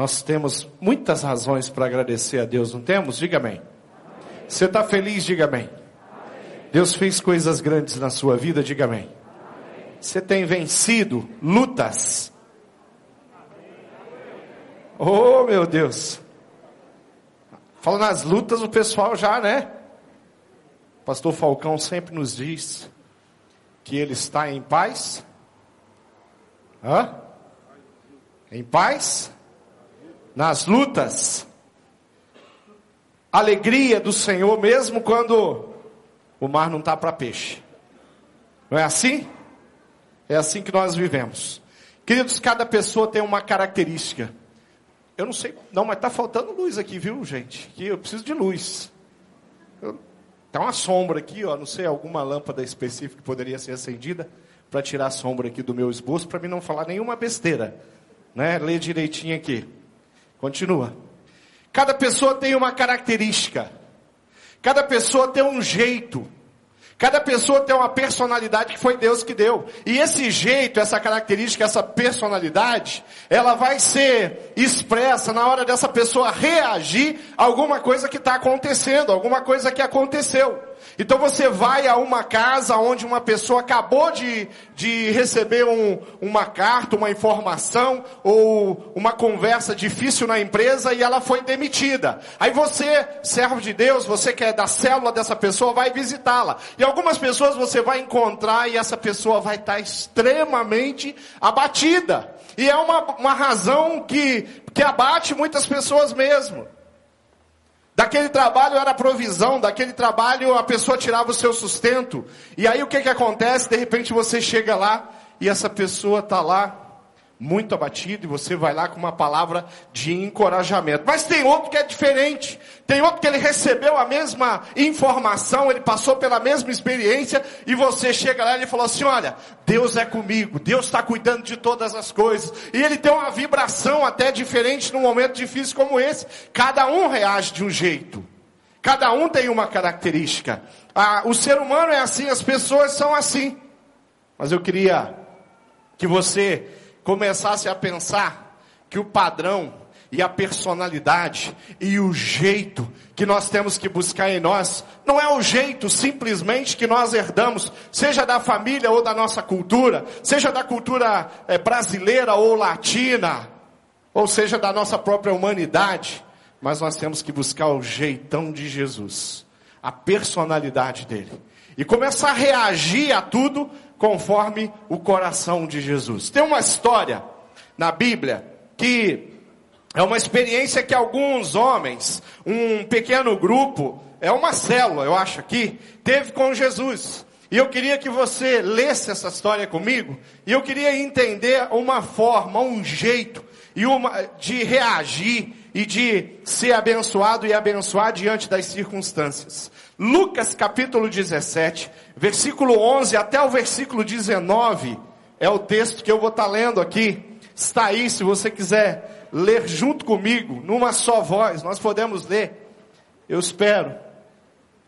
Nós temos muitas razões para agradecer a Deus, não temos? Diga amém. Você está feliz? Diga amém. Deus fez coisas grandes na sua vida? Diga amém. Você tem vencido lutas? Oh, meu Deus. Fala nas lutas, o pessoal já, né? Pastor Falcão sempre nos diz que ele está em paz. Hã? Em paz? Nas lutas. Alegria do Senhor, mesmo quando o mar não está para peixe. Não é assim? É assim que nós vivemos. Queridos, cada pessoa tem uma característica. Eu não sei, não, mas está faltando luz aqui, viu, gente? Que eu preciso de luz. Tem uma sombra aqui, ó, não sei, alguma lâmpada específica que poderia ser acendida para tirar a sombra aqui do meu esboço, para mim não falar nenhuma besteira. Né? Lê direitinho aqui. Continua. Cada pessoa tem uma característica. Cada pessoa tem um jeito. Cada pessoa tem uma personalidade que foi Deus que deu. E esse jeito, essa característica, essa personalidade, ela vai ser expressa na hora dessa pessoa reagir a alguma coisa que está acontecendo, alguma coisa que aconteceu. Então você vai a uma casa onde uma pessoa acabou de, de receber um, uma carta, uma informação ou uma conversa difícil na empresa e ela foi demitida. Aí você, servo de Deus, você que é da célula dessa pessoa, vai visitá-la. E algumas pessoas você vai encontrar e essa pessoa vai estar extremamente abatida. E é uma, uma razão que, que abate muitas pessoas mesmo. Daquele trabalho era provisão, daquele trabalho a pessoa tirava o seu sustento. E aí o que que acontece? De repente você chega lá e essa pessoa está lá muito abatido e você vai lá com uma palavra de encorajamento. Mas tem outro que é diferente. Tem outro que ele recebeu a mesma informação, ele passou pela mesma experiência e você chega lá e ele falou assim: olha, Deus é comigo, Deus está cuidando de todas as coisas. E ele tem uma vibração até diferente num momento difícil como esse. Cada um reage de um jeito. Cada um tem uma característica. Ah, o ser humano é assim, as pessoas são assim. Mas eu queria que você começasse a pensar que o padrão e a personalidade e o jeito que nós temos que buscar em nós, não é o jeito simplesmente que nós herdamos, seja da família ou da nossa cultura, seja da cultura é, brasileira ou latina, ou seja da nossa própria humanidade, mas nós temos que buscar o jeitão de Jesus, a personalidade dele, e começar a reagir a tudo conforme o coração de Jesus. Tem uma história na Bíblia que é uma experiência que alguns homens, um pequeno grupo, é uma célula, eu acho aqui, teve com Jesus. E eu queria que você lesse essa história comigo, e eu queria entender uma forma, um jeito e uma de reagir e de ser abençoado e abençoar diante das circunstâncias. Lucas capítulo 17, versículo 11 até o versículo 19 é o texto que eu vou estar lendo aqui. Está aí, se você quiser ler junto comigo, numa só voz, nós podemos ler. Eu espero.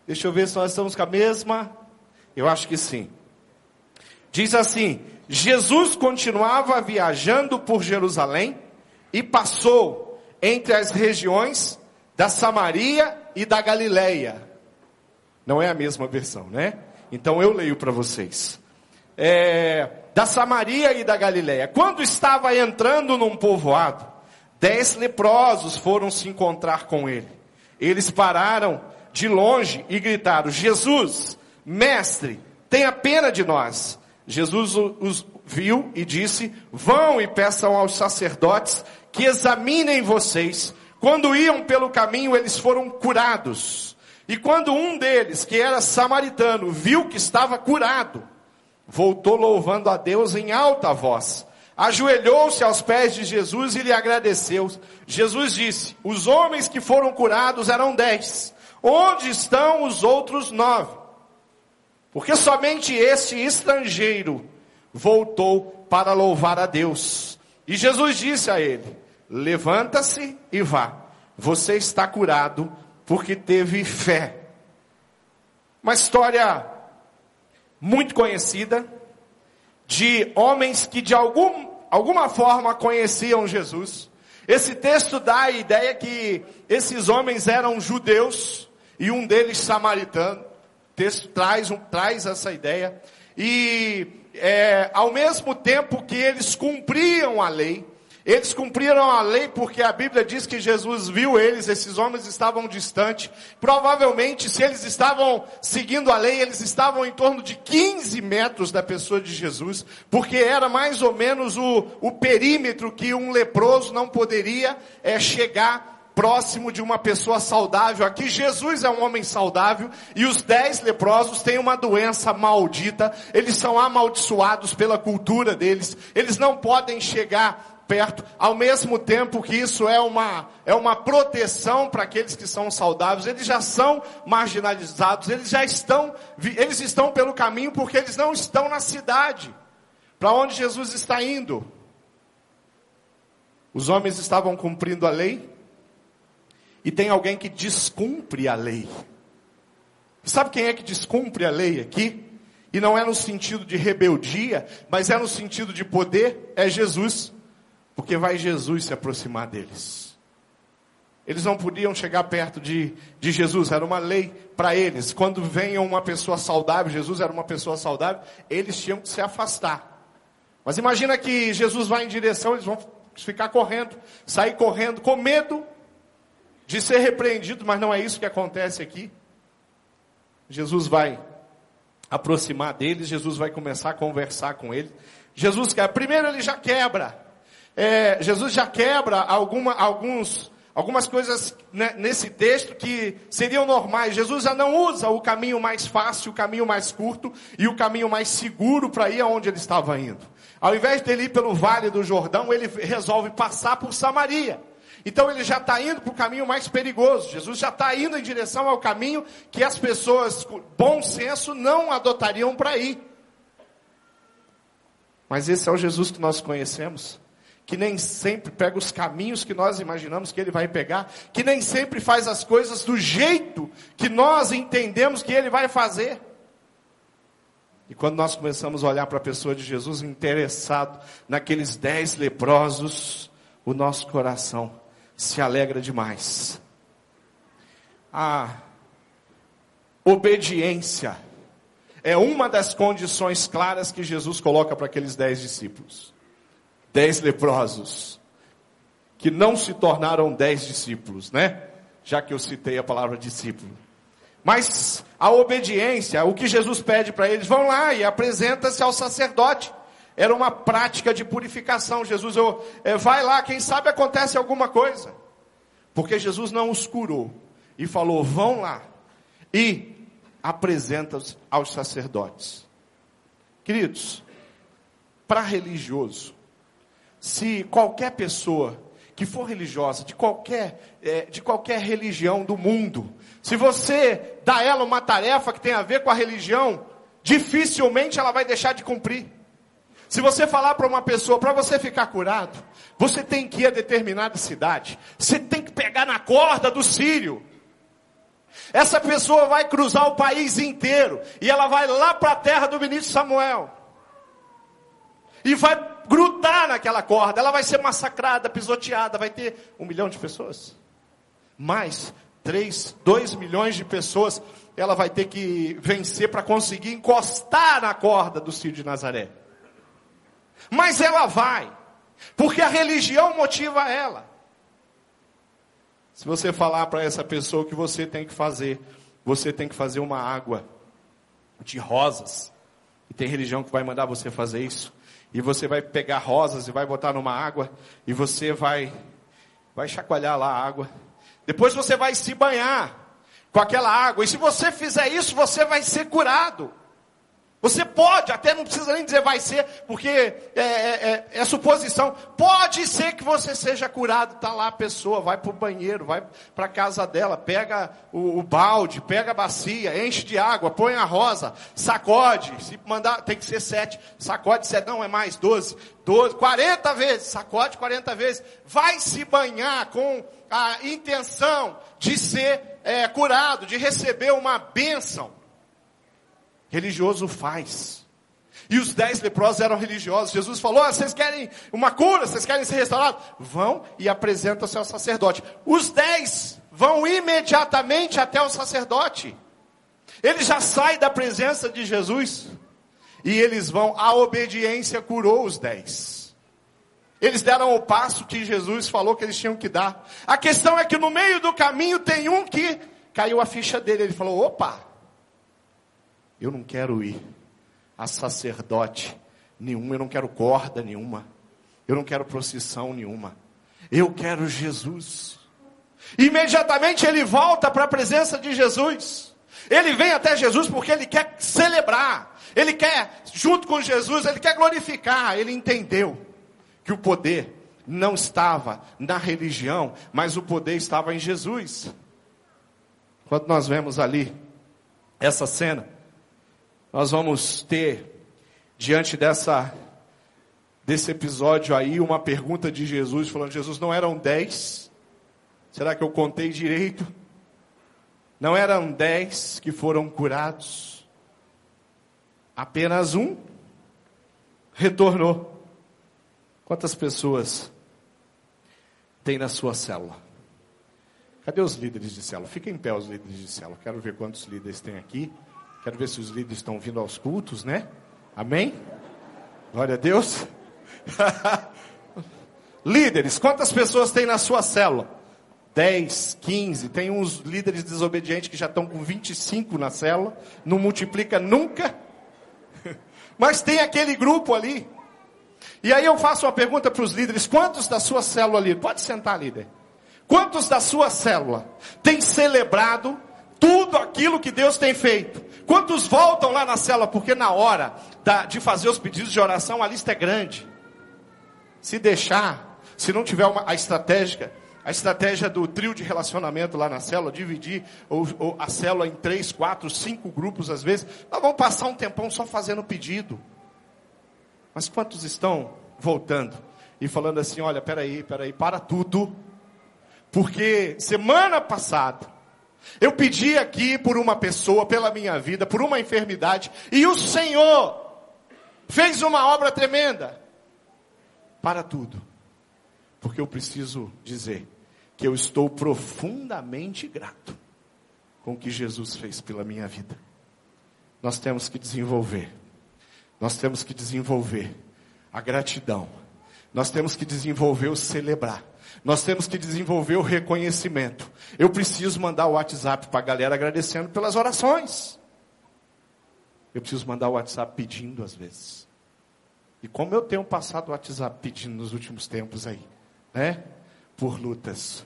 Deixa eu ver se nós estamos com a mesma. Eu acho que sim. Diz assim: Jesus continuava viajando por Jerusalém e passou entre as regiões da Samaria e da Galileia. Não é a mesma versão, né? Então eu leio para vocês. É, da Samaria e da Galileia. Quando estava entrando num povoado, dez leprosos foram se encontrar com ele. Eles pararam de longe e gritaram: Jesus, mestre, tenha pena de nós. Jesus os viu e disse: Vão e peçam aos sacerdotes que examinem vocês. Quando iam pelo caminho, eles foram curados. E quando um deles, que era samaritano, viu que estava curado, voltou louvando a Deus em alta voz. Ajoelhou-se aos pés de Jesus e lhe agradeceu. Jesus disse: Os homens que foram curados eram dez. Onde estão os outros nove? Porque somente este estrangeiro voltou para louvar a Deus. E Jesus disse a ele: Levanta-se e vá. Você está curado porque teve fé. Uma história muito conhecida de homens que de algum, alguma forma conheciam Jesus. Esse texto dá a ideia que esses homens eram judeus e um deles samaritano. O texto traz, um, traz essa ideia. E é, ao mesmo tempo que eles cumpriam a lei, eles cumpriram a lei porque a Bíblia diz que Jesus viu eles, esses homens estavam distantes. Provavelmente, se eles estavam seguindo a lei, eles estavam em torno de 15 metros da pessoa de Jesus, porque era mais ou menos o, o perímetro que um leproso não poderia é, chegar próximo de uma pessoa saudável. Aqui Jesus é um homem saudável e os dez leprosos têm uma doença maldita. Eles são amaldiçoados pela cultura deles. Eles não podem chegar perto, ao mesmo tempo que isso é uma, é uma proteção para aqueles que são saudáveis, eles já são marginalizados, eles já estão, eles estão pelo caminho porque eles não estão na cidade, para onde Jesus está indo. Os homens estavam cumprindo a lei, e tem alguém que descumpre a lei. Sabe quem é que descumpre a lei aqui? E não é no sentido de rebeldia, mas é no sentido de poder, é Jesus. Porque vai Jesus se aproximar deles. Eles não podiam chegar perto de, de Jesus, era uma lei para eles. Quando venha uma pessoa saudável, Jesus era uma pessoa saudável, eles tinham que se afastar. Mas imagina que Jesus vai em direção, eles vão ficar correndo, sair correndo, com medo de ser repreendido, mas não é isso que acontece aqui. Jesus vai aproximar deles, Jesus vai começar a conversar com eles. Jesus quer, primeiro ele já quebra é, Jesus já quebra alguma, alguns, algumas coisas né, nesse texto que seriam normais. Jesus já não usa o caminho mais fácil, o caminho mais curto e o caminho mais seguro para ir aonde ele estava indo. Ao invés dele ir pelo vale do Jordão, ele resolve passar por Samaria. Então ele já está indo para o caminho mais perigoso. Jesus já está indo em direção ao caminho que as pessoas com bom senso não adotariam para ir. Mas esse é o Jesus que nós conhecemos que nem sempre pega os caminhos que nós imaginamos que ele vai pegar, que nem sempre faz as coisas do jeito que nós entendemos que ele vai fazer. E quando nós começamos a olhar para a pessoa de Jesus interessado naqueles dez leprosos, o nosso coração se alegra demais. A obediência é uma das condições claras que Jesus coloca para aqueles dez discípulos dez leprosos, que não se tornaram dez discípulos, né? Já que eu citei a palavra discípulo. Mas a obediência, o que Jesus pede para eles, vão lá e apresenta-se ao sacerdote. Era uma prática de purificação. Jesus, eu, é, vai lá, quem sabe acontece alguma coisa. Porque Jesus não os curou e falou: vão lá e apresenta-os aos sacerdotes. Queridos, para religioso, se qualquer pessoa que for religiosa, de qualquer, é, de qualquer religião do mundo, se você dá a ela uma tarefa que tem a ver com a religião, dificilmente ela vai deixar de cumprir. Se você falar para uma pessoa, para você ficar curado, você tem que ir a determinada cidade, você tem que pegar na corda do sírio. Essa pessoa vai cruzar o país inteiro e ela vai lá para a terra do ministro Samuel e vai grudar naquela corda, ela vai ser massacrada, pisoteada, vai ter um milhão de pessoas. Mais três, dois milhões de pessoas, ela vai ter que vencer para conseguir encostar na corda do Ciro de Nazaré. Mas ela vai, porque a religião motiva ela. Se você falar para essa pessoa que você tem que fazer, você tem que fazer uma água de rosas, e tem religião que vai mandar você fazer isso, e você vai pegar rosas e vai botar numa água e você vai vai chacoalhar lá a água. Depois você vai se banhar com aquela água. E se você fizer isso, você vai ser curado. Você pode, até não precisa nem dizer vai ser, porque é, é, é, é suposição. Pode ser que você seja curado. Está lá a pessoa, vai para o banheiro, vai para a casa dela, pega o, o, balde, pega a bacia, enche de água, põe a rosa, sacode. Se mandar, tem que ser sete, sacode sete, não é mais, doze, doze, quarenta vezes, sacode quarenta vezes. Vai se banhar com a intenção de ser é, curado, de receber uma bênção religioso faz. E os dez leprosos eram religiosos. Jesus falou: ah, vocês querem uma cura, vocês querem ser restaurados? Vão e apresentam-se ao sacerdote. Os dez vão imediatamente até o sacerdote. Ele já sai da presença de Jesus. E eles vão, a obediência curou os dez. Eles deram o passo que Jesus falou que eles tinham que dar. A questão é que no meio do caminho tem um que caiu a ficha dele. Ele falou: opa, eu não quero ir a sacerdote nenhum, eu não quero corda nenhuma, eu não quero procissão nenhuma, eu quero Jesus. Imediatamente ele volta para a presença de Jesus. Ele vem até Jesus porque ele quer celebrar, ele quer, junto com Jesus, ele quer glorificar. Ele entendeu que o poder não estava na religião, mas o poder estava em Jesus. Quando nós vemos ali essa cena, nós vamos ter, diante dessa, desse episódio aí, uma pergunta de Jesus, falando: Jesus, não eram dez? Será que eu contei direito? Não eram dez que foram curados? Apenas um retornou. Quantas pessoas tem na sua célula? Cadê os líderes de célula? Fiquem em pé os líderes de célula. Quero ver quantos líderes tem aqui. Quero ver se os líderes estão vindo aos cultos, né? Amém? Glória a Deus. líderes, quantas pessoas tem na sua célula? 10, 15. Tem uns líderes desobedientes que já estão com 25 na célula. Não multiplica nunca. Mas tem aquele grupo ali. E aí eu faço uma pergunta para os líderes: quantos da sua célula ali? Pode sentar, líder. Quantos da sua célula tem celebrado tudo aquilo que Deus tem feito. Quantos voltam lá na cela? Porque na hora da, de fazer os pedidos de oração, a lista é grande. Se deixar, se não tiver uma, a estratégia, a estratégia do trio de relacionamento lá na célula, dividir ou, ou a célula em três, quatro, cinco grupos às vezes, nós vamos passar um tempão só fazendo pedido. Mas quantos estão voltando e falando assim, olha, peraí, peraí, para tudo. Porque semana passada, eu pedi aqui por uma pessoa, pela minha vida, por uma enfermidade, e o Senhor fez uma obra tremenda. Para tudo. Porque eu preciso dizer que eu estou profundamente grato com o que Jesus fez pela minha vida. Nós temos que desenvolver. Nós temos que desenvolver a gratidão. Nós temos que desenvolver o celebrar. Nós temos que desenvolver o reconhecimento. Eu preciso mandar o WhatsApp para a galera agradecendo pelas orações. Eu preciso mandar o WhatsApp pedindo às vezes. E como eu tenho passado o WhatsApp pedindo nos últimos tempos aí, né? Por lutas,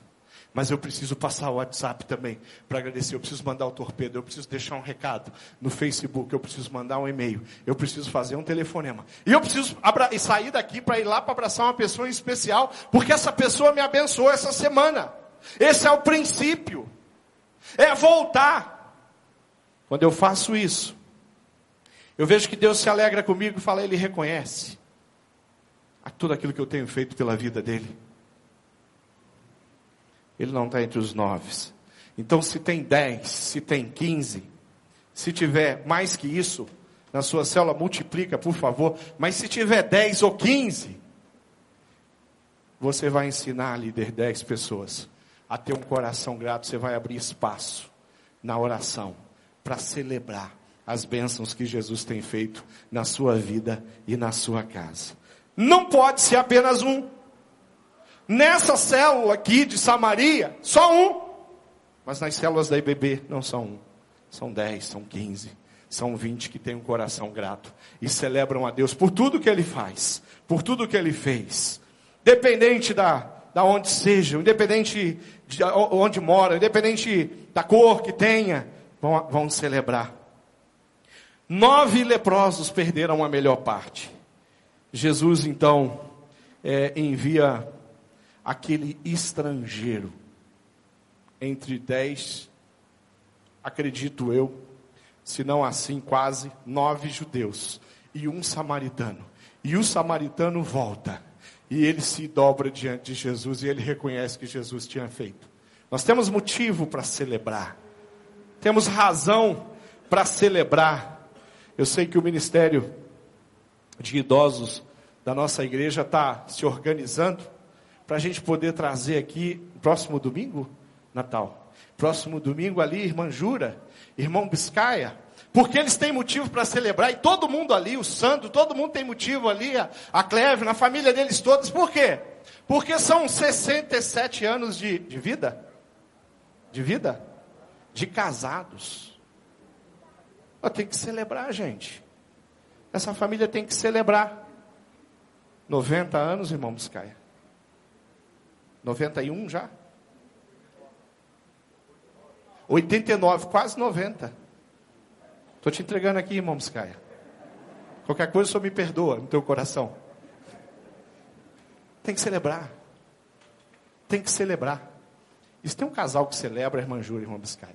mas eu preciso passar o WhatsApp também para agradecer. Eu preciso mandar o torpedo, eu preciso deixar um recado no Facebook, eu preciso mandar um e-mail, eu preciso fazer um telefonema. E eu preciso sair daqui para ir lá para abraçar uma pessoa em especial, porque essa pessoa me abençoou essa semana. Esse é o princípio. É voltar. Quando eu faço isso, eu vejo que Deus se alegra comigo e fala, Ele reconhece tudo aquilo que eu tenho feito pela vida dele ele não está entre os nove. Então, se tem dez, se tem quinze, se tiver mais que isso, na sua célula, multiplica, por favor. Mas se tiver dez ou quinze, você vai ensinar líder dez pessoas a ter um coração grato. Você vai abrir espaço na oração para celebrar as bênçãos que Jesus tem feito na sua vida e na sua casa. Não pode ser apenas um. Nessa célula aqui de Samaria, só um. Mas nas células da IBB não são um. São dez, são quinze, são vinte que têm um coração grato e celebram a Deus por tudo que Ele faz, por tudo que Ele fez. Dependente da, da onde seja, independente de onde mora, independente da cor que tenha, vão, vão celebrar. Nove leprosos perderam a melhor parte. Jesus então é, envia aquele estrangeiro entre dez, acredito eu, se não assim, quase nove judeus e um samaritano. E o samaritano volta e ele se dobra diante de Jesus e ele reconhece que Jesus tinha feito. Nós temos motivo para celebrar, temos razão para celebrar. Eu sei que o ministério de idosos da nossa igreja está se organizando para a gente poder trazer aqui, próximo domingo, Natal. Próximo domingo ali, irmã Jura, irmão Biscaia, porque eles têm motivo para celebrar, e todo mundo ali, o santo, todo mundo tem motivo ali, a, a Cleve, na família deles todos, por quê? Porque são 67 anos de, de vida, de vida, de casados. Tem que celebrar, gente. Essa família tem que celebrar. 90 anos, irmão Biscaia. 91 já? 89, quase 90. Estou te entregando aqui, irmão Biscaia. Qualquer coisa só me perdoa no teu coração. Tem que celebrar. Tem que celebrar. Isso tem um casal que celebra irmã Júlia e irmão Biscaia.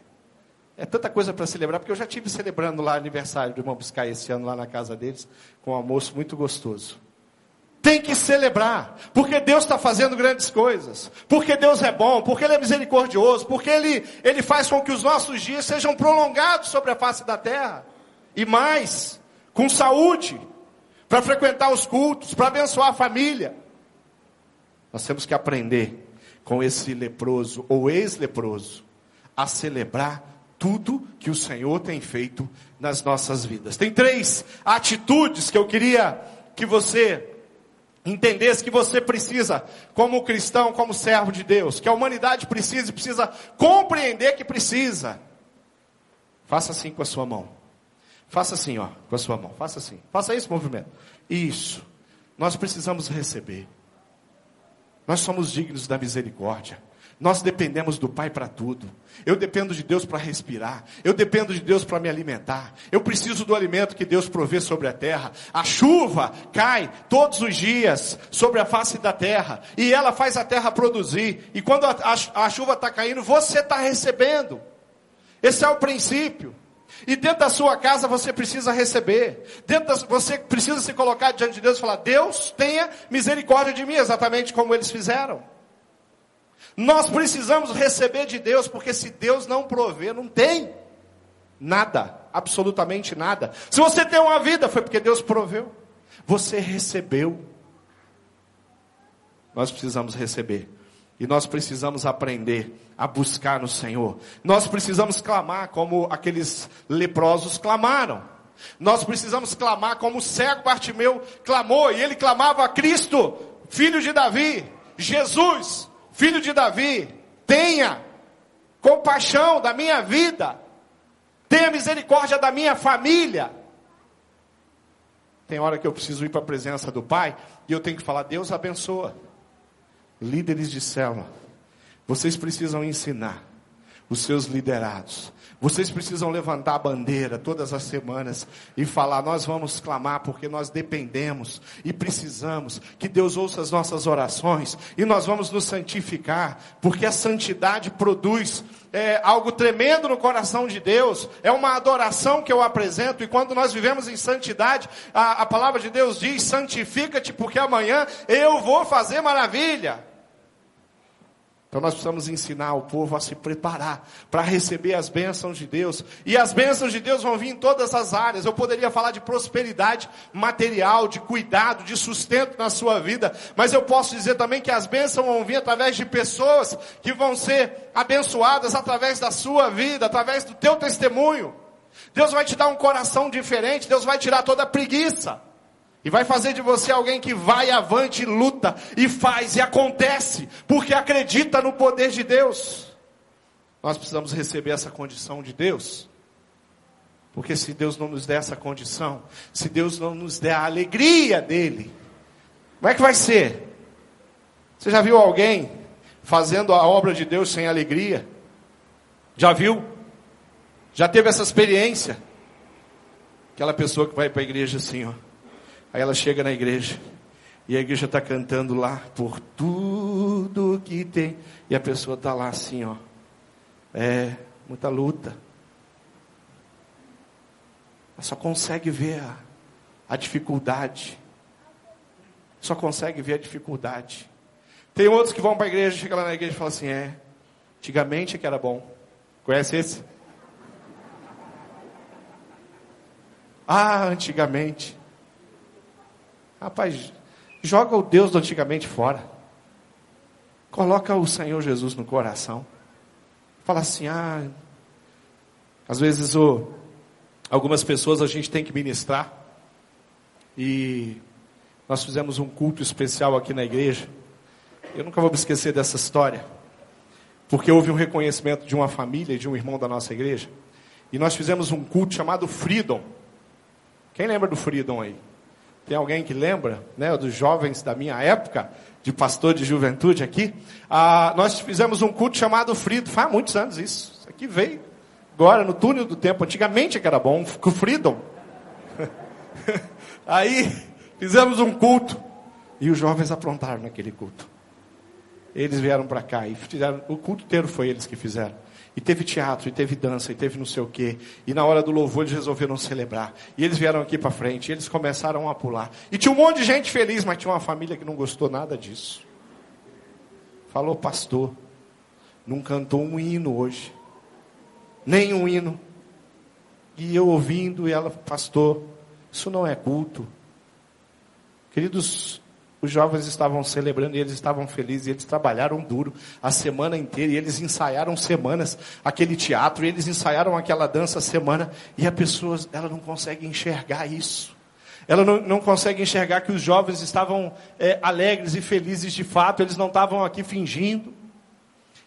É tanta coisa para celebrar, porque eu já tive celebrando lá aniversário do irmão Biscaia esse ano lá na casa deles, com um almoço muito gostoso. Tem que celebrar, porque Deus está fazendo grandes coisas, porque Deus é bom, porque Ele é misericordioso, porque Ele, Ele faz com que os nossos dias sejam prolongados sobre a face da terra, e mais, com saúde, para frequentar os cultos, para abençoar a família. Nós temos que aprender com esse leproso ou ex-leproso a celebrar tudo que o Senhor tem feito nas nossas vidas. Tem três atitudes que eu queria que você entendesse que você precisa, como cristão, como servo de Deus, que a humanidade precisa e precisa compreender que precisa. Faça assim com a sua mão. Faça assim, ó, com a sua mão. Faça assim. Faça esse movimento. Isso. Nós precisamos receber. Nós somos dignos da misericórdia. Nós dependemos do Pai para tudo. Eu dependo de Deus para respirar. Eu dependo de Deus para me alimentar. Eu preciso do alimento que Deus provê sobre a terra. A chuva cai todos os dias sobre a face da terra. E ela faz a terra produzir. E quando a, a, a chuva está caindo, você está recebendo. Esse é o princípio. E dentro da sua casa você precisa receber. Dentro da, você precisa se colocar diante de Deus e falar: Deus tenha misericórdia de mim, exatamente como eles fizeram. Nós precisamos receber de Deus, porque se Deus não prover, não tem nada, absolutamente nada. Se você tem uma vida, foi porque Deus proveu. Você recebeu. Nós precisamos receber. E nós precisamos aprender a buscar no Senhor. Nós precisamos clamar como aqueles leprosos clamaram. Nós precisamos clamar como o cego Bartimeu clamou. E ele clamava a Cristo, filho de Davi, Jesus, filho de Davi, tenha compaixão da minha vida, tenha misericórdia da minha família. Tem hora que eu preciso ir para a presença do Pai e eu tenho que falar: Deus abençoa. Líderes de célula, vocês precisam ensinar os seus liderados vocês precisam levantar a bandeira todas as semanas e falar: nós vamos clamar porque nós dependemos e precisamos que Deus ouça as nossas orações e nós vamos nos santificar, porque a santidade produz é, algo tremendo no coração de Deus, é uma adoração que eu apresento, e quando nós vivemos em santidade, a, a palavra de Deus diz: santifica-te, porque amanhã eu vou fazer maravilha. Então nós precisamos ensinar o povo a se preparar para receber as bênçãos de Deus. E as bênçãos de Deus vão vir em todas as áreas. Eu poderia falar de prosperidade material, de cuidado, de sustento na sua vida. Mas eu posso dizer também que as bênçãos vão vir através de pessoas que vão ser abençoadas através da sua vida, através do teu testemunho. Deus vai te dar um coração diferente. Deus vai tirar toda a preguiça. E vai fazer de você alguém que vai avante, luta e faz e acontece, porque acredita no poder de Deus. Nós precisamos receber essa condição de Deus. Porque se Deus não nos der essa condição, se Deus não nos der a alegria dele, como é que vai ser? Você já viu alguém fazendo a obra de Deus sem alegria? Já viu? Já teve essa experiência? Aquela pessoa que vai para a igreja assim, ó. Aí ela chega na igreja. E a igreja está cantando lá por tudo que tem. E a pessoa está lá assim, ó. É, muita luta. Ela só consegue ver a, a dificuldade. Só consegue ver a dificuldade. Tem outros que vão para a igreja, chega lá na igreja e fala assim: é, antigamente que era bom. Conhece esse? Ah, antigamente. Rapaz, joga o Deus do antigamente fora. Coloca o Senhor Jesus no coração. Fala assim, ah, às vezes o, algumas pessoas a gente tem que ministrar. E nós fizemos um culto especial aqui na igreja. Eu nunca vou me esquecer dessa história. Porque houve um reconhecimento de uma família, de um irmão da nossa igreja. E nós fizemos um culto chamado Freedom. Quem lembra do Freedom aí? Tem alguém que lembra, né, dos jovens da minha época, de pastor de juventude aqui? Ah, nós fizemos um culto chamado Freedom, faz muitos anos isso. Isso aqui veio agora no túnel do tempo. Antigamente que era bom, com Freedom. Aí fizemos um culto e os jovens aprontaram naquele culto. Eles vieram para cá e fizeram, o culto inteiro foi eles que fizeram. E teve teatro, e teve dança, e teve não sei o quê. E na hora do louvor eles resolveram celebrar. E eles vieram aqui para frente, e eles começaram a pular. E tinha um monte de gente feliz, mas tinha uma família que não gostou nada disso. Falou, pastor, não cantou um hino hoje. Nem um hino. E eu ouvindo, e ela, pastor, isso não é culto. Queridos, os jovens estavam celebrando e eles estavam felizes, e eles trabalharam duro a semana inteira, e eles ensaiaram semanas aquele teatro, e eles ensaiaram aquela dança semana, e a pessoa, ela não consegue enxergar isso. Ela não, não consegue enxergar que os jovens estavam é, alegres e felizes de fato, eles não estavam aqui fingindo.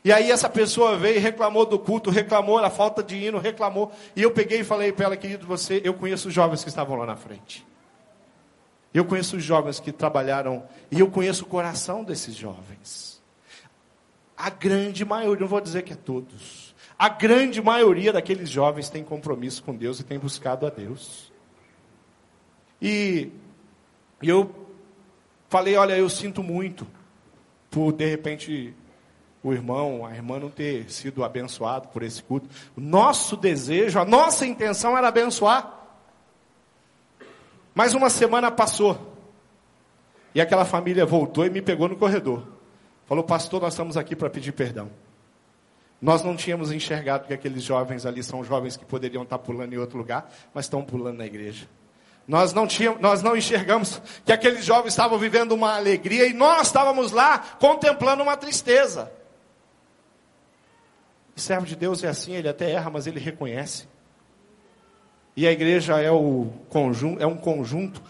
E aí essa pessoa veio e reclamou do culto, reclamou da falta de hino, reclamou. E eu peguei e falei para ela, querido, você, eu conheço os jovens que estavam lá na frente. Eu conheço os jovens que trabalharam e eu conheço o coração desses jovens. A grande maioria, não vou dizer que é todos, a grande maioria daqueles jovens tem compromisso com Deus e tem buscado a Deus. E eu falei, olha, eu sinto muito por de repente o irmão, a irmã não ter sido abençoado por esse culto. Nosso desejo, a nossa intenção era abençoar. Mais uma semana passou. E aquela família voltou e me pegou no corredor. Falou, pastor, nós estamos aqui para pedir perdão. Nós não tínhamos enxergado que aqueles jovens ali são jovens que poderiam estar pulando em outro lugar, mas estão pulando na igreja. Nós não, tínhamos, nós não enxergamos que aqueles jovens estavam vivendo uma alegria e nós estávamos lá contemplando uma tristeza. O servo de Deus é assim, ele até erra, mas ele reconhece. E a igreja é, o conjunto, é um conjunto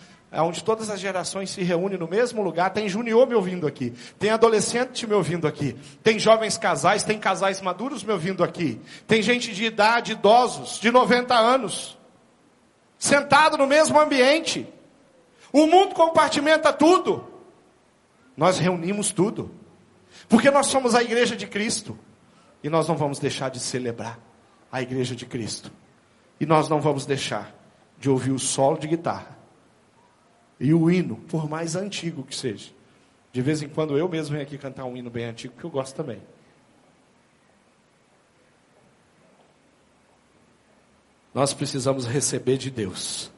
onde todas as gerações se reúnem no mesmo lugar. Tem junior me ouvindo aqui, tem adolescente me ouvindo aqui, tem jovens casais, tem casais maduros me ouvindo aqui, tem gente de idade, idosos, de 90 anos, sentado no mesmo ambiente. O mundo compartimenta tudo. Nós reunimos tudo. Porque nós somos a igreja de Cristo. E nós não vamos deixar de celebrar a igreja de Cristo. E nós não vamos deixar de ouvir o solo de guitarra e o hino, por mais antigo que seja. De vez em quando eu mesmo venho aqui cantar um hino bem antigo, que eu gosto também. Nós precisamos receber de Deus.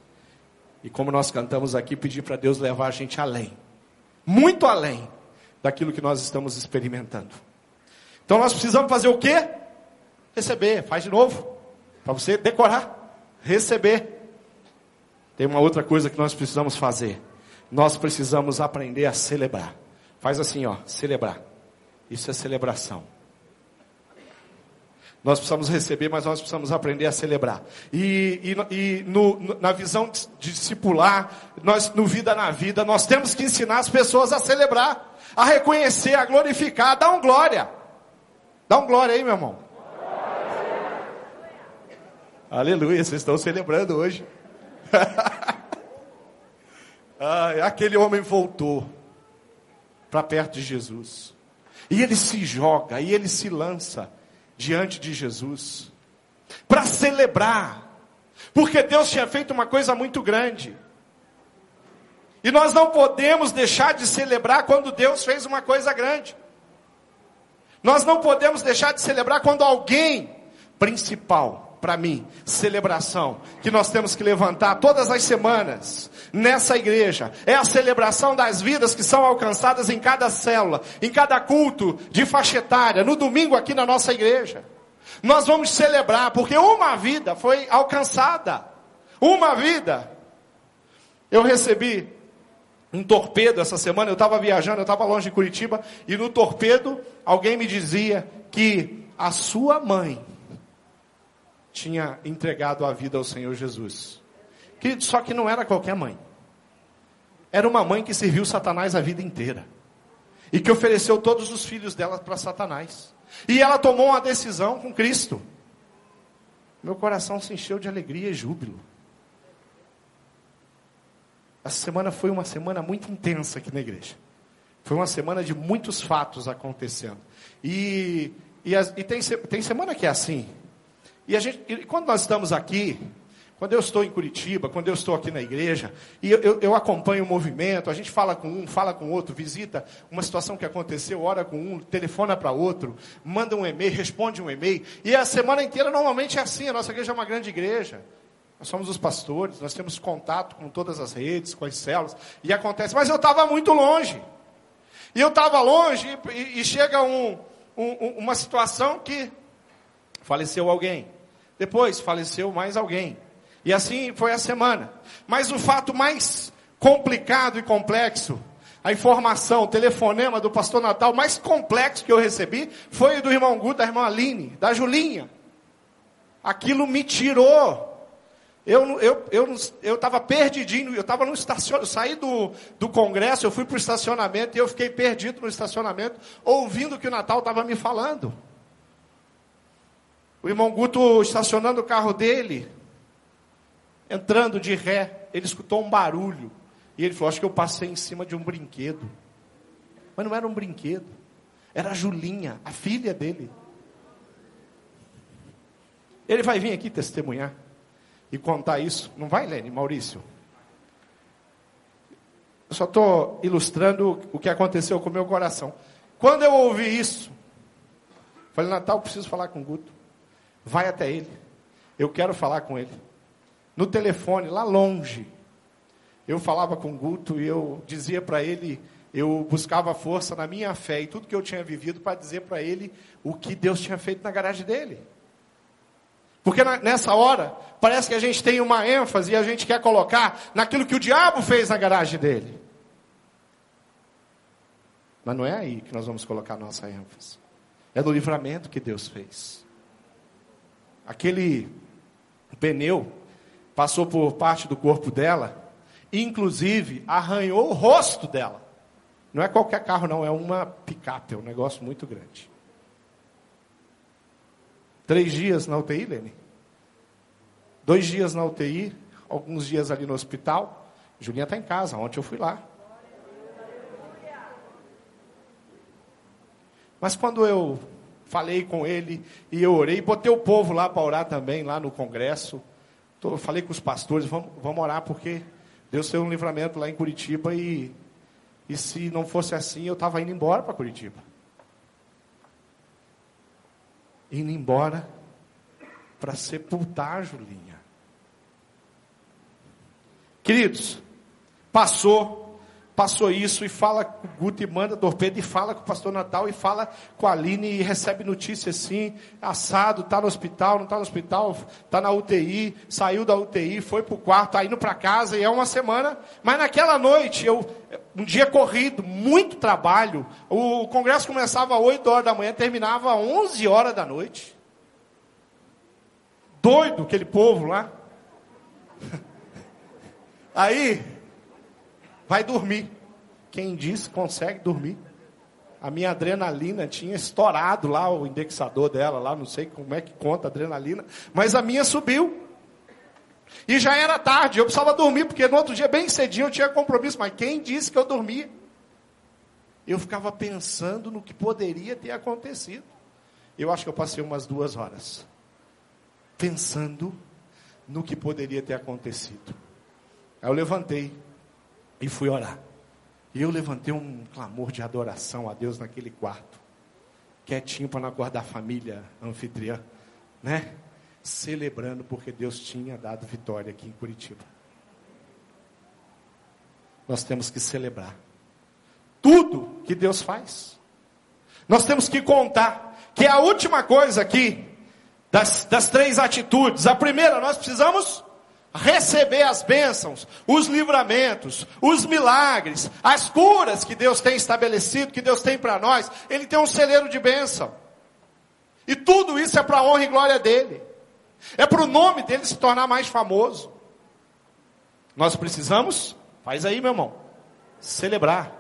E como nós cantamos aqui, pedir para Deus levar a gente além. Muito além daquilo que nós estamos experimentando. Então nós precisamos fazer o quê? Receber. Faz de novo. Para você decorar, receber. Tem uma outra coisa que nós precisamos fazer. Nós precisamos aprender a celebrar. Faz assim, ó, celebrar. Isso é celebração. Nós precisamos receber, mas nós precisamos aprender a celebrar. E, e, e no, na visão discipular, nós, no Vida na Vida, nós temos que ensinar as pessoas a celebrar, a reconhecer, a glorificar, a dar um glória. Dá um glória aí, meu irmão. Aleluia, vocês estão celebrando hoje. Ai, aquele homem voltou para perto de Jesus. E ele se joga, e ele se lança diante de Jesus para celebrar, porque Deus tinha feito uma coisa muito grande. E nós não podemos deixar de celebrar quando Deus fez uma coisa grande. Nós não podemos deixar de celebrar quando alguém principal para mim, celebração, que nós temos que levantar todas as semanas nessa igreja, é a celebração das vidas que são alcançadas em cada célula, em cada culto de faixa etária, no domingo aqui na nossa igreja. Nós vamos celebrar, porque uma vida foi alcançada. Uma vida. Eu recebi um torpedo essa semana, eu estava viajando, eu estava longe de Curitiba, e no torpedo alguém me dizia que a sua mãe tinha entregado a vida ao Senhor Jesus. Querido, só que não era qualquer mãe. Era uma mãe que serviu Satanás a vida inteira. E que ofereceu todos os filhos dela para Satanás. E ela tomou uma decisão com Cristo. Meu coração se encheu de alegria e júbilo. Essa semana foi uma semana muito intensa aqui na igreja. Foi uma semana de muitos fatos acontecendo. E, e, as, e tem, tem semana que é assim. E, a gente, e quando nós estamos aqui, quando eu estou em Curitiba, quando eu estou aqui na igreja, e eu, eu, eu, acompanho o movimento, a gente fala com um, fala com outro, visita uma situação que aconteceu, ora com um, telefona para outro, manda um e-mail, responde um e-mail, e a semana inteira normalmente é assim, a nossa igreja é uma grande igreja. Nós somos os pastores, nós temos contato com todas as redes, com as células, e acontece, mas eu estava muito longe. E eu estava longe, e, e chega um, um, uma situação que faleceu alguém. Depois faleceu mais alguém. E assim foi a semana. Mas o fato mais complicado e complexo, a informação, o telefonema do pastor Natal mais complexo que eu recebi foi do irmão Guto, da irmã Aline, da Julinha. Aquilo me tirou. Eu eu eu eu estava perdidinho, eu estava no estacionamento, saí do, do congresso, eu fui para o estacionamento e eu fiquei perdido no estacionamento, ouvindo o que o Natal estava me falando. O irmão Guto estacionando o carro dele, entrando de ré, ele escutou um barulho. E ele falou: Acho que eu passei em cima de um brinquedo. Mas não era um brinquedo, era a Julinha, a filha dele. Ele vai vir aqui testemunhar e contar isso. Não vai, Lene, Maurício? Eu só estou ilustrando o que aconteceu com o meu coração. Quando eu ouvi isso, falei: Natal, preciso falar com o Guto. Vai até ele. Eu quero falar com ele no telefone, lá longe. Eu falava com o Guto e eu dizia para ele, eu buscava força na minha fé e tudo que eu tinha vivido para dizer para ele o que Deus tinha feito na garagem dele. Porque na, nessa hora, parece que a gente tem uma ênfase e a gente quer colocar naquilo que o diabo fez na garagem dele. Mas não é aí que nós vamos colocar nossa ênfase. É no livramento que Deus fez. Aquele pneu passou por parte do corpo dela, inclusive arranhou o rosto dela. Não é qualquer carro, não, é uma picape, é um negócio muito grande. Três dias na UTI, Lene? Dois dias na UTI, alguns dias ali no hospital. Julinha está em casa, ontem eu fui lá. Mas quando eu falei com ele e eu orei, botei o povo lá para orar também, lá no congresso. Tô, falei com os pastores, vamos, vamos orar porque Deus deu um livramento lá em Curitiba e, e se não fosse assim, eu estava indo embora para Curitiba. Indo embora para sepultar Julinha. Queridos, passou passou isso e fala com o Guto e manda torpedo e fala com o pastor Natal e fala com a Aline e recebe notícia assim, assado, está no hospital, não está no hospital, está na UTI, saiu da UTI, foi para o quarto, está indo para casa e é uma semana. Mas naquela noite, eu, um dia corrido, muito trabalho, o congresso começava às 8 horas da manhã, terminava às 11 horas da noite. Doido aquele povo lá. Aí, vai dormir. Quem diz consegue dormir. A minha adrenalina tinha estourado lá o indexador dela, lá não sei como é que conta a adrenalina, mas a minha subiu. E já era tarde, eu precisava dormir, porque no outro dia, bem cedinho, eu tinha compromisso. Mas quem disse que eu dormia? Eu ficava pensando no que poderia ter acontecido. Eu acho que eu passei umas duas horas pensando no que poderia ter acontecido. Aí eu levantei, e fui orar. E eu levantei um clamor de adoração a Deus naquele quarto, quietinho para não acordar a família anfitriã, né? Celebrando porque Deus tinha dado vitória aqui em Curitiba. Nós temos que celebrar tudo que Deus faz. Nós temos que contar que a última coisa aqui, das, das três atitudes, a primeira, nós precisamos receber as bênçãos, os livramentos, os milagres, as curas que Deus tem estabelecido, que Deus tem para nós, Ele tem um celeiro de bênção. E tudo isso é para a honra e glória dele. É para o nome dele se tornar mais famoso. Nós precisamos, faz aí meu irmão, celebrar.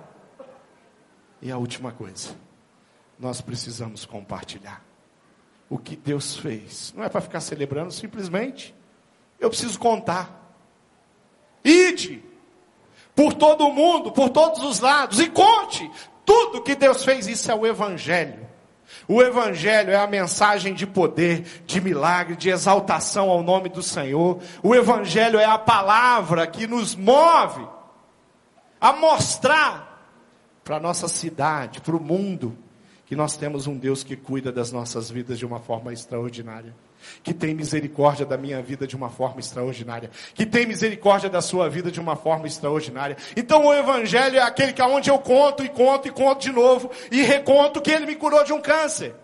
E a última coisa, nós precisamos compartilhar o que Deus fez. Não é para ficar celebrando simplesmente. Eu preciso contar. Ide por todo o mundo, por todos os lados, e conte tudo que Deus fez. Isso é o Evangelho. O Evangelho é a mensagem de poder, de milagre, de exaltação ao nome do Senhor. O Evangelho é a palavra que nos move a mostrar para a nossa cidade, para o mundo, que nós temos um Deus que cuida das nossas vidas de uma forma extraordinária, que tem misericórdia da minha vida de uma forma extraordinária, que tem misericórdia da sua vida de uma forma extraordinária. Então o evangelho é aquele que aonde eu conto e conto e conto de novo e reconto que ele me curou de um câncer.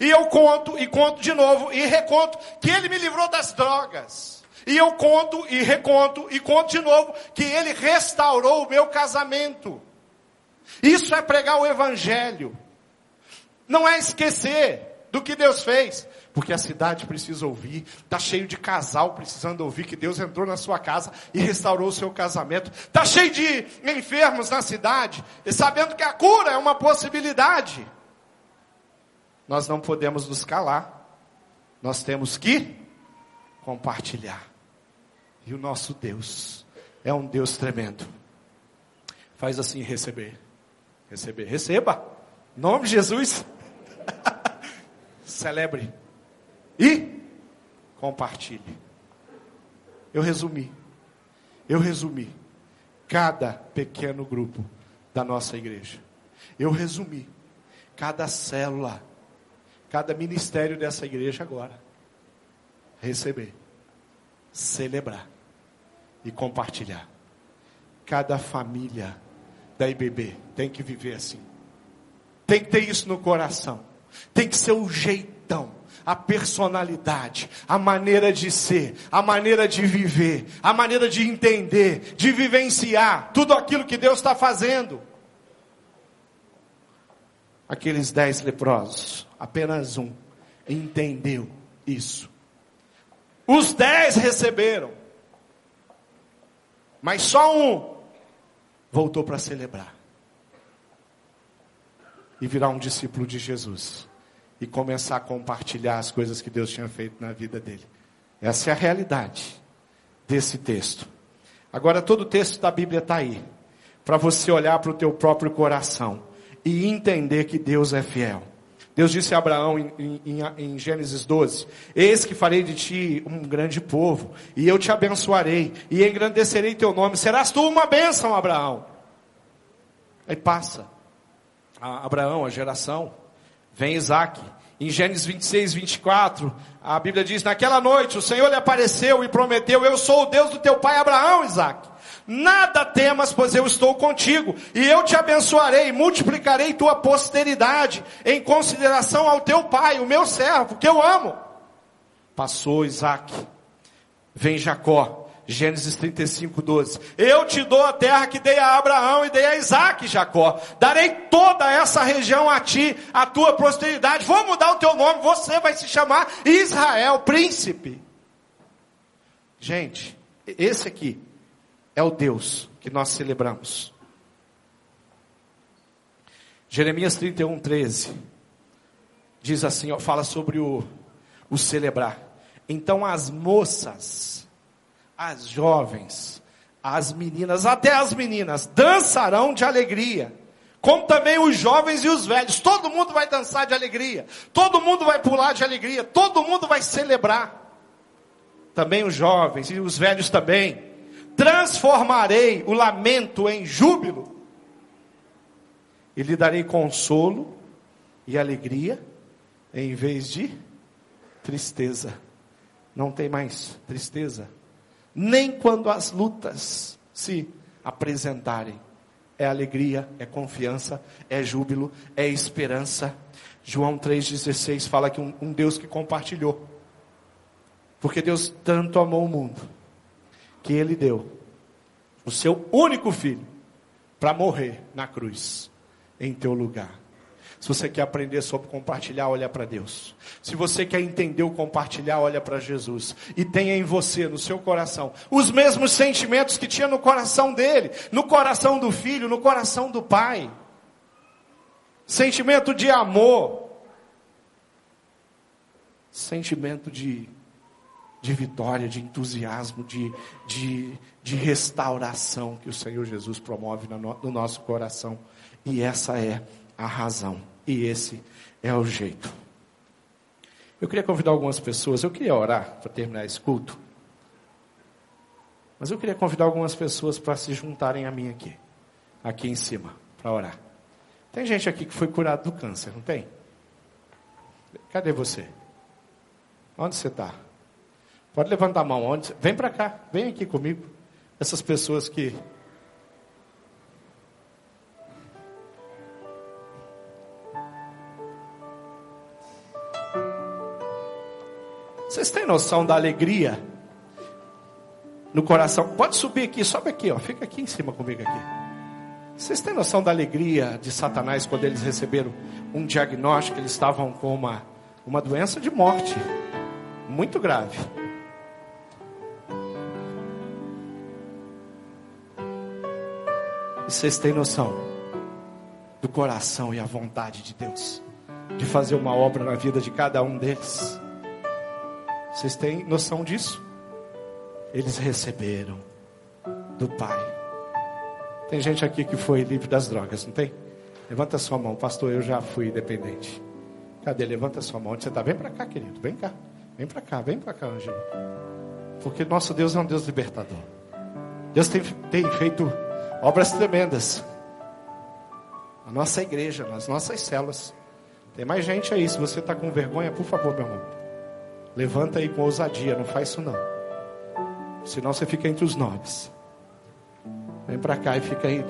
E eu conto e conto de novo e reconto que ele me livrou das drogas. E eu conto e reconto e conto de novo que ele restaurou o meu casamento. Isso é pregar o evangelho. Não é esquecer do que Deus fez, porque a cidade precisa ouvir. Está cheio de casal precisando ouvir que Deus entrou na sua casa e restaurou o seu casamento. Está cheio de enfermos na cidade, e sabendo que a cura é uma possibilidade. Nós não podemos nos calar. Nós temos que compartilhar. E o nosso Deus é um Deus tremendo. Faz assim receber. Receber. Receba. Em nome de Jesus. Celebre. E compartilhe. Eu resumi. Eu resumi cada pequeno grupo da nossa igreja. Eu resumi cada célula, cada ministério dessa igreja agora. Receber, celebrar e compartilhar. Cada família da IBB tem que viver assim. Tem que ter isso no coração. Tem que ser o jeitão, a personalidade, a maneira de ser, a maneira de viver, a maneira de entender, de vivenciar tudo aquilo que Deus está fazendo. Aqueles dez leprosos, apenas um entendeu isso. Os dez receberam, mas só um voltou para celebrar e virar um discípulo de Jesus e começar a compartilhar as coisas que Deus tinha feito na vida dele. Essa é a realidade desse texto. Agora todo o texto da Bíblia está aí para você olhar para o teu próprio coração e entender que Deus é fiel. Deus disse a Abraão em, em, em, Gênesis 12: Eis que farei de ti um grande povo, e eu te abençoarei, e engrandecerei teu nome. Serás tu uma bênção, Abraão. Aí passa a Abraão, a geração, vem Isaac. Em Gênesis 26, 24, a Bíblia diz: Naquela noite o Senhor lhe apareceu e prometeu: Eu sou o Deus do teu pai Abraão, Isaac. Nada temas, pois eu estou contigo, e eu te abençoarei, multiplicarei tua posteridade, em consideração ao teu pai, o meu servo, que eu amo. Passou Isaac, vem Jacó, Gênesis 35, 12. Eu te dou a terra que dei a Abraão e dei a Isaac, Jacó. Darei toda essa região a ti, a tua posteridade. Vou mudar o teu nome, você vai se chamar Israel, príncipe. Gente, esse aqui é o Deus que nós celebramos. Jeremias 31, 13. Diz assim, ó, fala sobre o, o celebrar. Então as moças, as jovens, as meninas, até as meninas, dançarão de alegria. Como também os jovens e os velhos. Todo mundo vai dançar de alegria. Todo mundo vai pular de alegria. Todo mundo vai celebrar. Também os jovens e os velhos também. Transformarei o lamento em júbilo. E lhe darei consolo e alegria em vez de tristeza. Não tem mais tristeza nem quando as lutas se apresentarem. É alegria, é confiança, é júbilo, é esperança. João 3,16 fala que um, um Deus que compartilhou. Porque Deus tanto amou o mundo, que ele deu o seu único filho para morrer na cruz em teu lugar. Se você quer aprender sobre compartilhar, olha para Deus. Se você quer entender o compartilhar, olha para Jesus. E tenha em você, no seu coração, os mesmos sentimentos que tinha no coração dele, no coração do filho, no coração do pai. Sentimento de amor. Sentimento de, de vitória, de entusiasmo, de, de, de restauração que o Senhor Jesus promove no, no nosso coração. E essa é a razão. E esse é o jeito. Eu queria convidar algumas pessoas, eu queria orar para terminar esse culto. Mas eu queria convidar algumas pessoas para se juntarem a mim aqui, aqui em cima, para orar. Tem gente aqui que foi curado do câncer, não tem? Cadê você? Onde você está? Pode levantar a mão. Onde? Vem para cá, vem aqui comigo. Essas pessoas que Vocês têm noção da alegria no coração? Pode subir aqui, sobe aqui, ó. Fica aqui em cima comigo aqui. Vocês têm noção da alegria de Satanás quando eles receberam um diagnóstico? Eles estavam com uma, uma doença de morte muito grave. E vocês têm noção do coração e a vontade de Deus de fazer uma obra na vida de cada um deles? Vocês têm noção disso? Eles receberam do Pai. Tem gente aqui que foi livre das drogas, não tem? Levanta sua mão, pastor. Eu já fui dependente. Cadê? Levanta sua mão. Você está? Vem para cá, querido. Vem cá. Vem para cá. Vem para cá, Ângelo. Porque nosso Deus é um Deus libertador. Deus tem, tem feito obras tremendas. Na nossa igreja, nas nossas células. Tem mais gente aí. Se você está com vergonha, por favor, meu irmão. Levanta aí com ousadia, não faz isso não. Senão você fica entre os nobres. Vem para cá e fica aí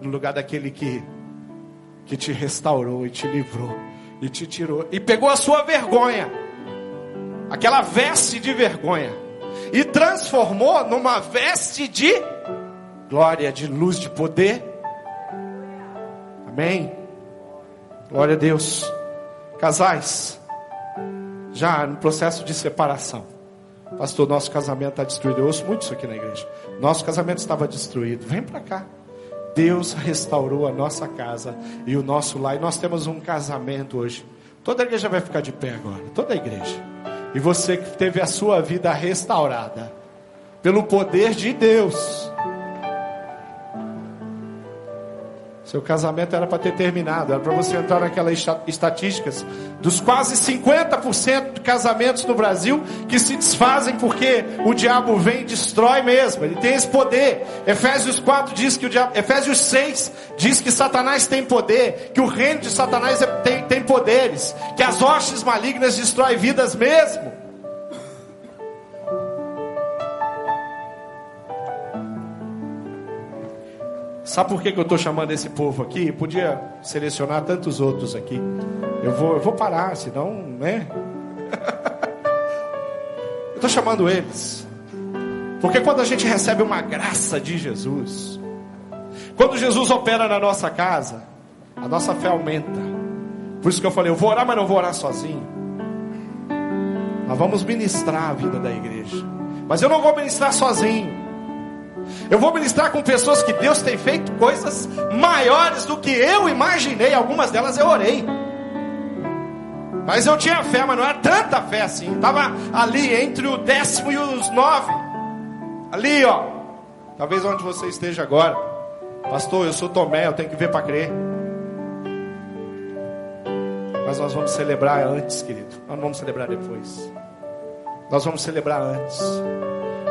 no lugar daquele que, que te restaurou e te livrou e te tirou e pegou a sua vergonha, aquela veste de vergonha, e transformou numa veste de glória, de luz, de poder. Amém. Glória a Deus. Casais já no processo de separação. Pastor, nosso casamento está destruído. Eu ouço muito isso aqui na igreja. Nosso casamento estava destruído. Vem para cá. Deus restaurou a nossa casa e o nosso lar. E nós temos um casamento hoje. Toda a igreja vai ficar de pé agora. Toda a igreja. E você que teve a sua vida restaurada pelo poder de Deus. Seu casamento era para ter terminado, era para você entrar naquelas estatísticas dos quase 50% de casamentos no Brasil que se desfazem porque o diabo vem e destrói mesmo. Ele tem esse poder. Efésios 4 diz que o diabo, Efésios 6 diz que Satanás tem poder, que o reino de Satanás é, tem, tem poderes, que as hostes malignas destroem vidas mesmo. Sabe por que, que eu estou chamando esse povo aqui? Eu podia selecionar tantos outros aqui. Eu vou, eu vou parar, senão, né? eu estou chamando eles. Porque quando a gente recebe uma graça de Jesus, quando Jesus opera na nossa casa, a nossa fé aumenta. Por isso que eu falei, eu vou orar, mas não vou orar sozinho. Nós vamos ministrar a vida da igreja. Mas eu não vou ministrar sozinho. Eu vou ministrar com pessoas que Deus tem feito coisas maiores do que eu imaginei. Algumas delas eu orei. Mas eu tinha fé, mas não era tanta fé assim. Estava ali entre o décimo e os nove. Ali, ó. Talvez onde você esteja agora. Pastor, eu sou Tomé, eu tenho que ver para crer. Mas nós vamos celebrar antes, querido. Nós não vamos celebrar depois. Nós vamos celebrar antes.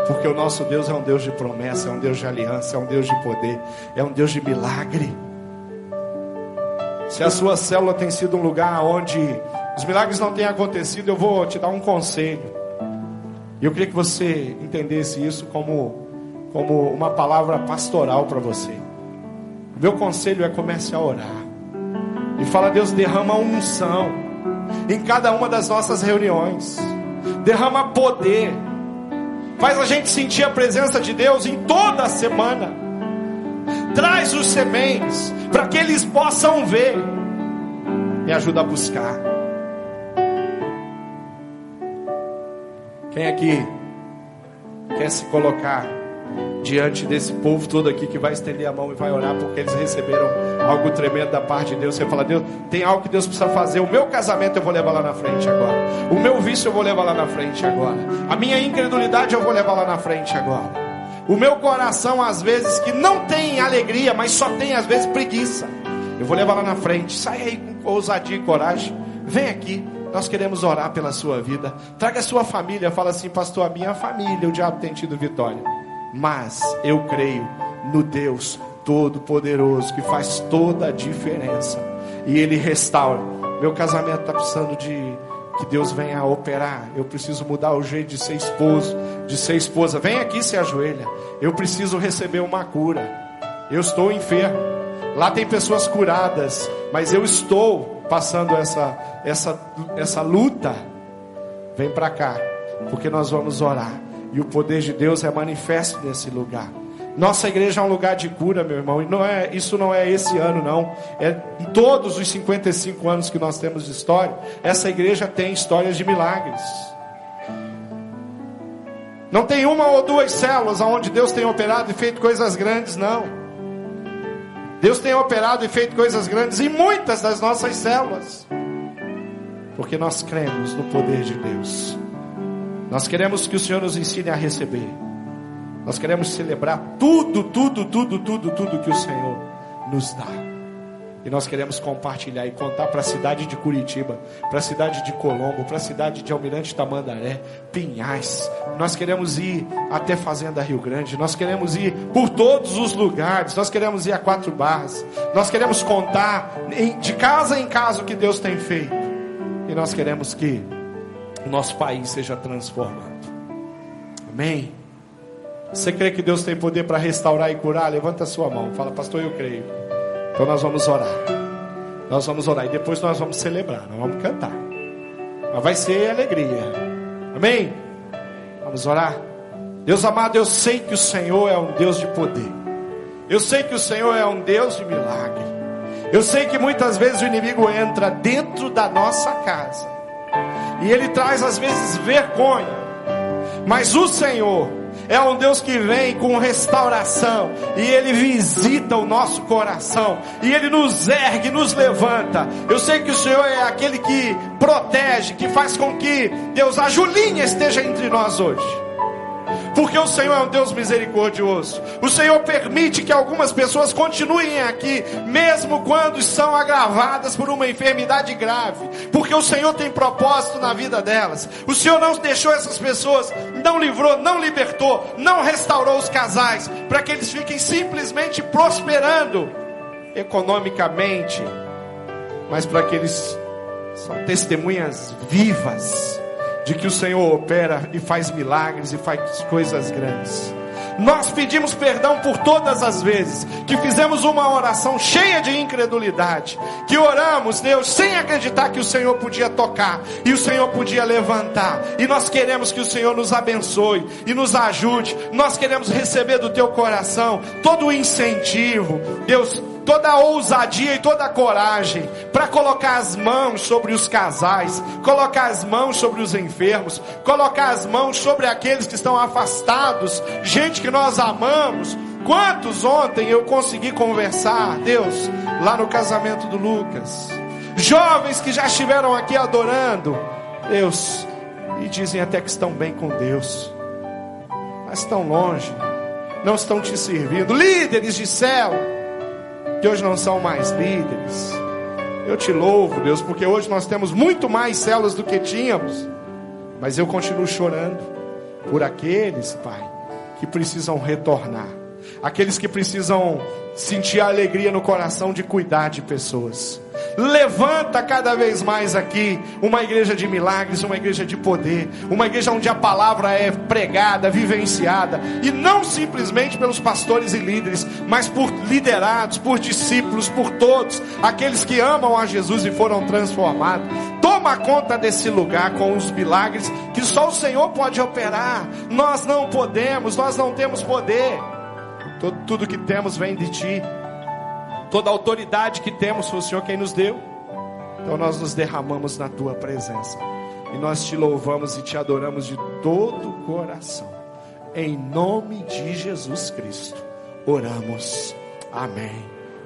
Porque o nosso Deus é um Deus de promessa, é um Deus de aliança, é um Deus de poder, é um Deus de milagre. Se a sua célula tem sido um lugar onde os milagres não têm acontecido, eu vou te dar um conselho. E eu queria que você entendesse isso como, como uma palavra pastoral para você. Meu conselho é comece a orar. E fala, Deus, derrama unção em cada uma das nossas reuniões. Derrama poder faz a gente sentir a presença de Deus em toda a semana. Traz os sementes para que eles possam ver. Me ajuda a buscar. Quem aqui quer se colocar diante desse povo todo aqui que vai estender a mão e vai orar porque eles receberam algo tremendo da parte de Deus. Você fala, Deus, tem algo que Deus precisa fazer. O meu casamento eu vou levar lá na frente agora. O meu vício eu vou levar lá na frente agora. A minha incredulidade eu vou levar lá na frente agora. O meu coração, às vezes, que não tem alegria, mas só tem, às vezes, preguiça. Eu vou levar lá na frente. Sai aí com ousadia e coragem. Vem aqui. Nós queremos orar pela sua vida. Traga a sua família. Fala assim, pastor, a minha família, o diabo tem tido vitória mas eu creio no Deus Todo-Poderoso que faz toda a diferença e Ele restaura. Meu casamento está precisando de que Deus venha operar. Eu preciso mudar o jeito de ser esposo, de ser esposa. Vem aqui se ajoelha. Eu preciso receber uma cura. Eu estou enfermo. Lá tem pessoas curadas, mas eu estou passando essa essa essa luta. Vem para cá, porque nós vamos orar. E o poder de Deus é manifesto nesse lugar. Nossa igreja é um lugar de cura, meu irmão. E não é, isso não é esse ano, não. É em todos os 55 anos que nós temos de história, essa igreja tem histórias de milagres. Não tem uma ou duas células onde Deus tem operado e feito coisas grandes, não. Deus tem operado e feito coisas grandes em muitas das nossas células. Porque nós cremos no poder de Deus. Nós queremos que o Senhor nos ensine a receber. Nós queremos celebrar tudo, tudo, tudo, tudo, tudo que o Senhor nos dá. E nós queremos compartilhar e contar para a cidade de Curitiba, para a cidade de Colombo, para a cidade de Almirante Tamandaré, Pinhais. Nós queremos ir até Fazenda Rio Grande. Nós queremos ir por todos os lugares. Nós queremos ir a quatro barras. Nós queremos contar de casa em casa o que Deus tem feito. E nós queremos que o nosso país seja transformado. Amém. Você crê que Deus tem poder para restaurar e curar? Levanta a sua mão. Fala, pastor, eu creio. Então nós vamos orar. Nós vamos orar e depois nós vamos celebrar, nós vamos cantar. Mas vai ser alegria. Amém? Vamos orar. Deus amado, eu sei que o Senhor é um Deus de poder. Eu sei que o Senhor é um Deus de milagre. Eu sei que muitas vezes o inimigo entra dentro da nossa casa e ele traz às vezes vergonha. Mas o Senhor é um Deus que vem com restauração e ele visita o nosso coração e ele nos ergue, nos levanta. Eu sei que o Senhor é aquele que protege, que faz com que Deus, a Julinha esteja entre nós hoje porque o Senhor é um Deus misericordioso. O Senhor permite que algumas pessoas continuem aqui, mesmo quando são agravadas por uma enfermidade grave, porque o Senhor tem propósito na vida delas. O Senhor não deixou essas pessoas, não livrou, não libertou, não restaurou os casais, para que eles fiquem simplesmente prosperando economicamente, mas para que eles são testemunhas vivas de que o Senhor opera e faz milagres e faz coisas grandes. Nós pedimos perdão por todas as vezes que fizemos uma oração cheia de incredulidade, que oramos, Deus, sem acreditar que o Senhor podia tocar e o Senhor podia levantar. E nós queremos que o Senhor nos abençoe e nos ajude. Nós queremos receber do teu coração todo o incentivo. Deus, toda a ousadia e toda a coragem para colocar as mãos sobre os casais, colocar as mãos sobre os enfermos, colocar as mãos sobre aqueles que estão afastados, gente que nós amamos. Quantos ontem eu consegui conversar, Deus, lá no casamento do Lucas? Jovens que já estiveram aqui adorando, Deus, e dizem até que estão bem com Deus, mas estão longe, não estão te servindo. Líderes de céu, que hoje não são mais líderes. Eu te louvo, Deus, porque hoje nós temos muito mais células do que tínhamos. Mas eu continuo chorando por aqueles, Pai, que precisam retornar. Aqueles que precisam sentir a alegria no coração de cuidar de pessoas. Levanta cada vez mais aqui uma igreja de milagres, uma igreja de poder, uma igreja onde a palavra é pregada, vivenciada, e não simplesmente pelos pastores e líderes, mas por liderados, por discípulos, por todos, aqueles que amam a Jesus e foram transformados. Toma conta desse lugar com os milagres que só o Senhor pode operar. Nós não podemos, nós não temos poder. Tudo, tudo que temos vem de Ti. Toda autoridade que temos foi o Senhor quem nos deu. Então nós nos derramamos na Tua presença. E nós te louvamos e te adoramos de todo o coração. Em nome de Jesus Cristo, oramos. Amém.